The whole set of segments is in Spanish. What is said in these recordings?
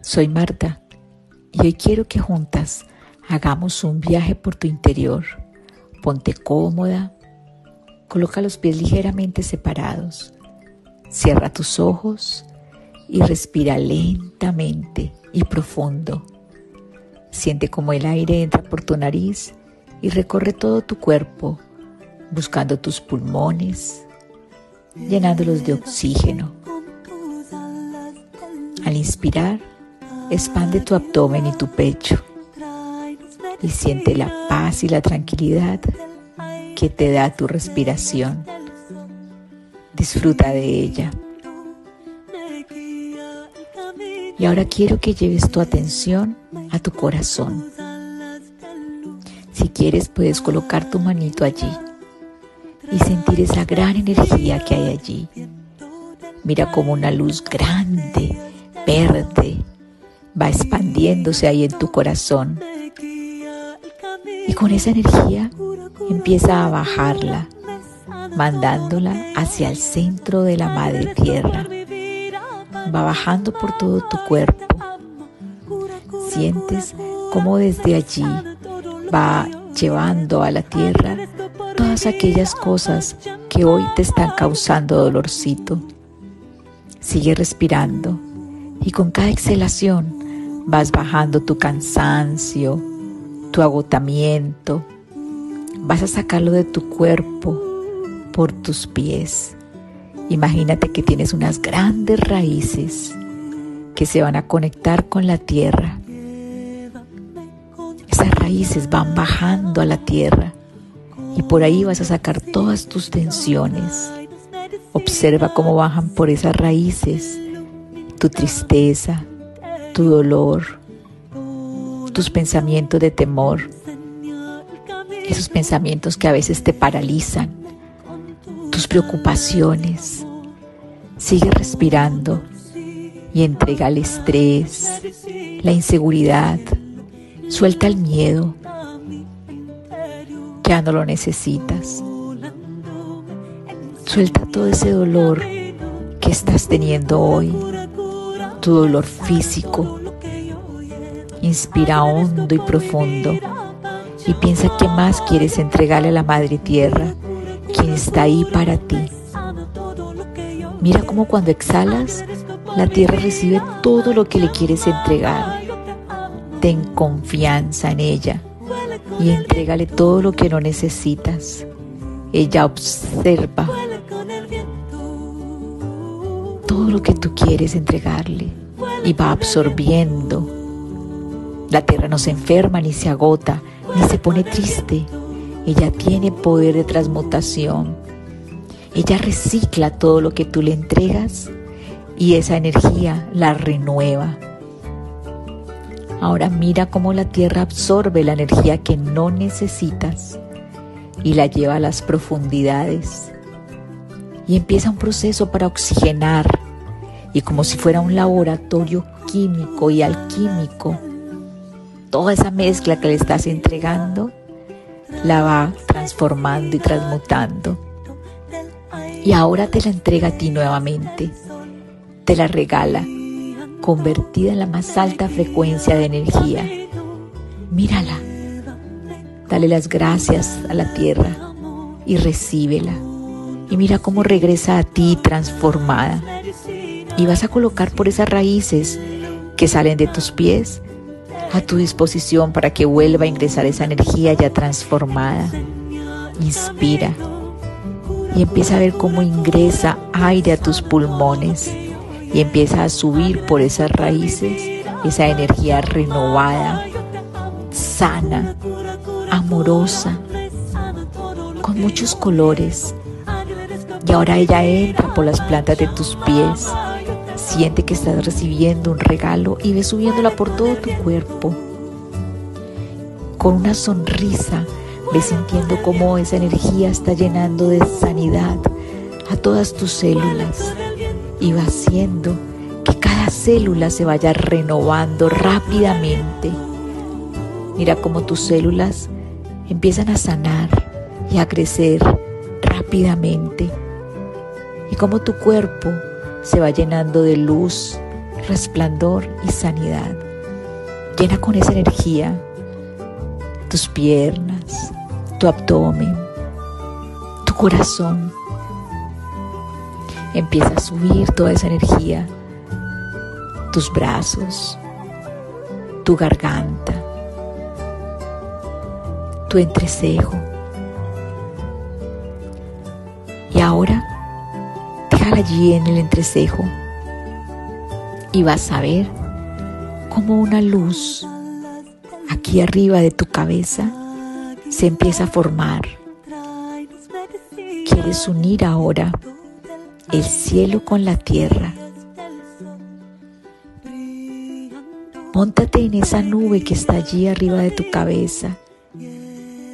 Soy Marta y hoy quiero que juntas hagamos un viaje por tu interior. Ponte cómoda, coloca los pies ligeramente separados, cierra tus ojos y respira lentamente y profundo. Siente como el aire entra por tu nariz y recorre todo tu cuerpo, buscando tus pulmones, llenándolos de oxígeno. Al inspirar, expande tu abdomen y tu pecho y siente la paz y la tranquilidad que te da tu respiración. Disfruta de ella. Y ahora quiero que lleves tu atención a tu corazón. Si quieres puedes colocar tu manito allí y sentir esa gran energía que hay allí. Mira como una luz grande, verde, va expandiéndose ahí en tu corazón. Y con esa energía empieza a bajarla, mandándola hacia el centro de la madre tierra. Va bajando por todo tu cuerpo. Sientes como desde allí va llevando a la tierra todas aquellas cosas que hoy te están causando dolorcito. Sigue respirando y con cada exhalación vas bajando tu cansancio, tu agotamiento. Vas a sacarlo de tu cuerpo por tus pies. Imagínate que tienes unas grandes raíces que se van a conectar con la tierra. Esas raíces van bajando a la tierra y por ahí vas a sacar todas tus tensiones. Observa cómo bajan por esas raíces tu tristeza, tu dolor, tus pensamientos de temor, esos pensamientos que a veces te paralizan, tus preocupaciones. Sigue respirando y entrega el estrés, la inseguridad, suelta el miedo. Ya no lo necesitas. Suelta todo ese dolor que estás teniendo hoy, tu dolor físico, Inspira hondo y profundo y piensa qué más quieres entregarle a la Madre Tierra, quien está ahí para ti. Mira cómo cuando exhalas, la tierra recibe todo lo que le quieres entregar. Ten confianza en ella y entrégale todo lo que no necesitas. Ella observa todo lo que tú quieres entregarle y va absorbiendo la tierra no se enferma ni se agota, ni se pone triste. Ella tiene poder de transmutación. Ella recicla todo lo que tú le entregas y esa energía la renueva. Ahora mira cómo la tierra absorbe la energía que no necesitas y la lleva a las profundidades. Y empieza un proceso para oxigenar y como si fuera un laboratorio químico y alquímico, toda esa mezcla que le estás entregando, la va transformando y transmutando. Y ahora te la entrega a ti nuevamente. Te la regala, convertida en la más alta frecuencia de energía. Mírala. Dale las gracias a la tierra y recíbela. Y mira cómo regresa a ti transformada. Y vas a colocar por esas raíces que salen de tus pies a tu disposición para que vuelva a ingresar esa energía ya transformada. Inspira y empieza a ver cómo ingresa aire a tus pulmones y empieza a subir por esas raíces esa energía renovada, sana, amorosa, con muchos colores. Y ahora ella entra por las plantas de tus pies Que estás recibiendo un regalo y ve subiéndola por todo tu cuerpo. Con una sonrisa, ve sintiendo cómo esa energía está llenando de sanidad a todas tus células y va haciendo que cada célula se vaya renovando rápidamente. Mira cómo tus células empiezan a sanar y a crecer rápidamente y cómo tu cuerpo se va llenando de luz, resplandor y sanidad. Llena con esa energía tus piernas, tu abdomen, tu corazón. Empieza a subir toda esa energía, tus brazos, tu garganta, tu entrecejo. Allí en el entrecejo y vas a ver como una luz aquí arriba de tu cabeza se empieza a formar. Quieres unir ahora el cielo con la tierra. Móntate en esa nube que está allí arriba de tu cabeza.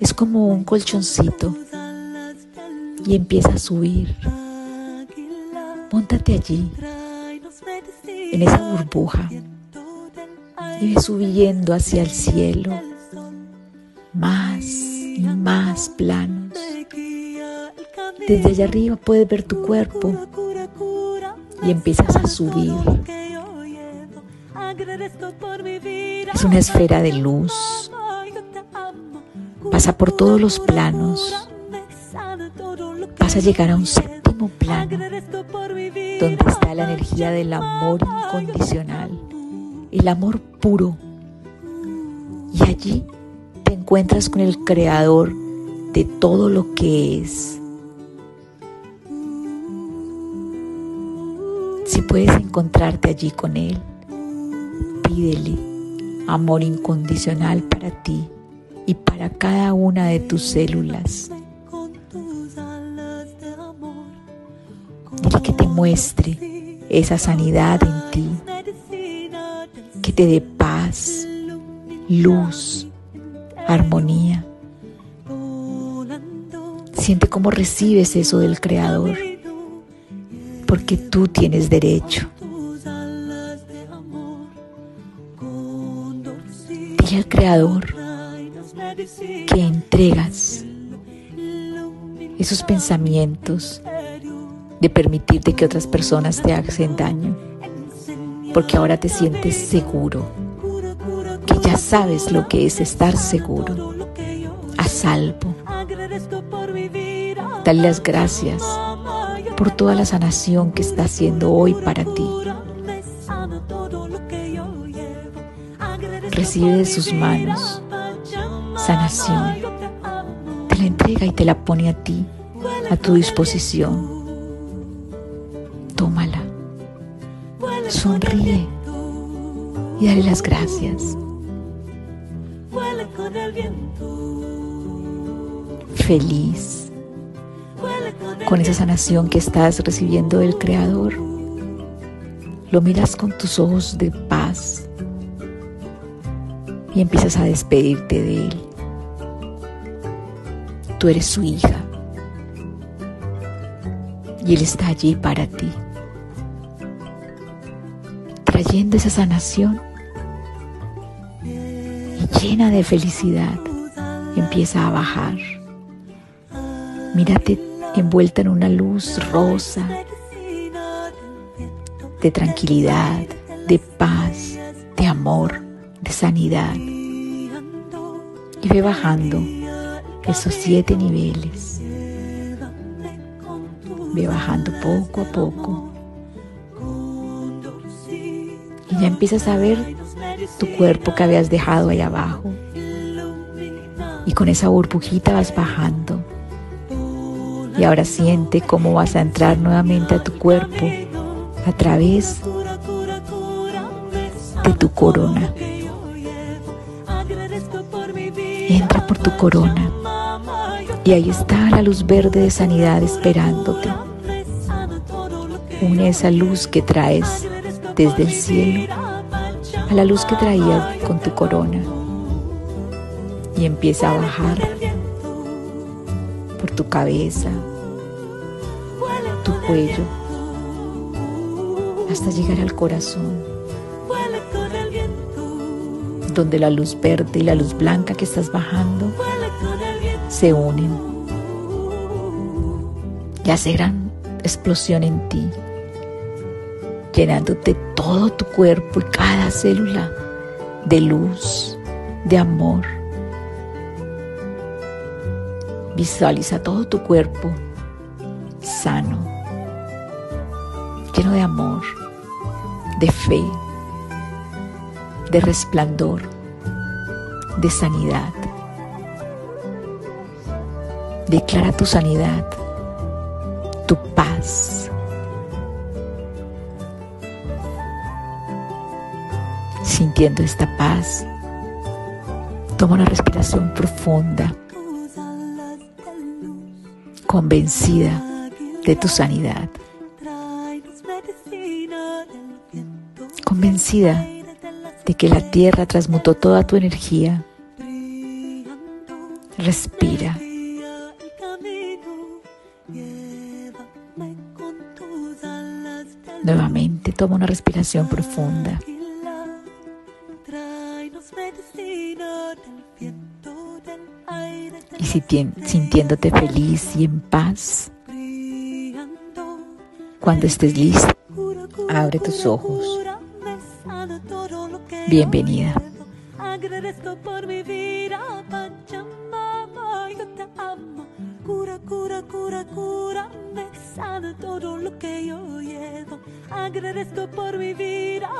Es como un colchoncito y empieza a subir. Móntate allí, en esa burbuja, y ve subiendo hacia el cielo, más y más planos. Desde allá arriba puedes ver tu cuerpo y empiezas a subir. Es una esfera de luz. Pasa por todos los planos vas a llegar a un séptimo plano donde está la energía del amor incondicional, el amor puro. Y allí te encuentras con el creador de todo lo que es. Si puedes encontrarte allí con Él, pídele amor incondicional para ti y para cada una de tus células. Muestre esa sanidad en ti, que te dé paz, luz, armonía. Siente cómo recibes eso del Creador, porque tú tienes derecho. Dile al Creador que entregas esos pensamientos, de permitirte que otras personas te hagan daño, porque ahora te sientes seguro, que ya sabes lo que es estar seguro, a salvo. Dale las gracias por toda la sanación que está haciendo hoy para ti. Recibe de sus manos sanación. Te la entrega y te la pone a ti, a tu disposición sonríe y dale las gracias. Feliz con esa sanación que estás recibiendo del Creador. Lo miras con tus ojos de paz y empiezas a despedirte de Él. Tú eres su hija y Él está allí para ti trayendo esa sanación y llena de felicidad empieza a bajar. Mírate envuelta en una luz rosa de tranquilidad, de paz, de amor, de sanidad. Y ve bajando esos siete niveles. Ve bajando poco a poco y ya empiezas a ver tu cuerpo que habías dejado ahí abajo. Y con esa burbujita vas bajando. Y ahora siente cómo vas a entrar nuevamente a tu cuerpo a través de tu corona. Entra por tu corona. Y ahí está la luz verde de sanidad esperándote. Une esa luz que traes desde el cielo a la luz que traías con tu corona y empieza a bajar por tu cabeza, tu cuello, hasta llegar al corazón, donde la luz verde y la luz blanca que estás bajando se unen y hace gran explosión en ti llenándote todo tu cuerpo y cada célula de luz, de amor. Visualiza todo tu cuerpo sano, lleno de amor, de fe, de resplandor, de sanidad. Declara tu sanidad, tu paz. Sintiendo esta paz, toma una respiración profunda, convencida de tu sanidad, convencida de que la tierra transmutó toda tu energía. Respira. Nuevamente toma una respiración profunda. Y si sintiéndote feliz y en paz, cuando estés listo, abre tus ojos. Bienvenida. Agradezco por mi vida, Pachamama, yo te amo. Cura, cura, cura, cura, me todo lo que yo llevo. Agradezco por mi vida.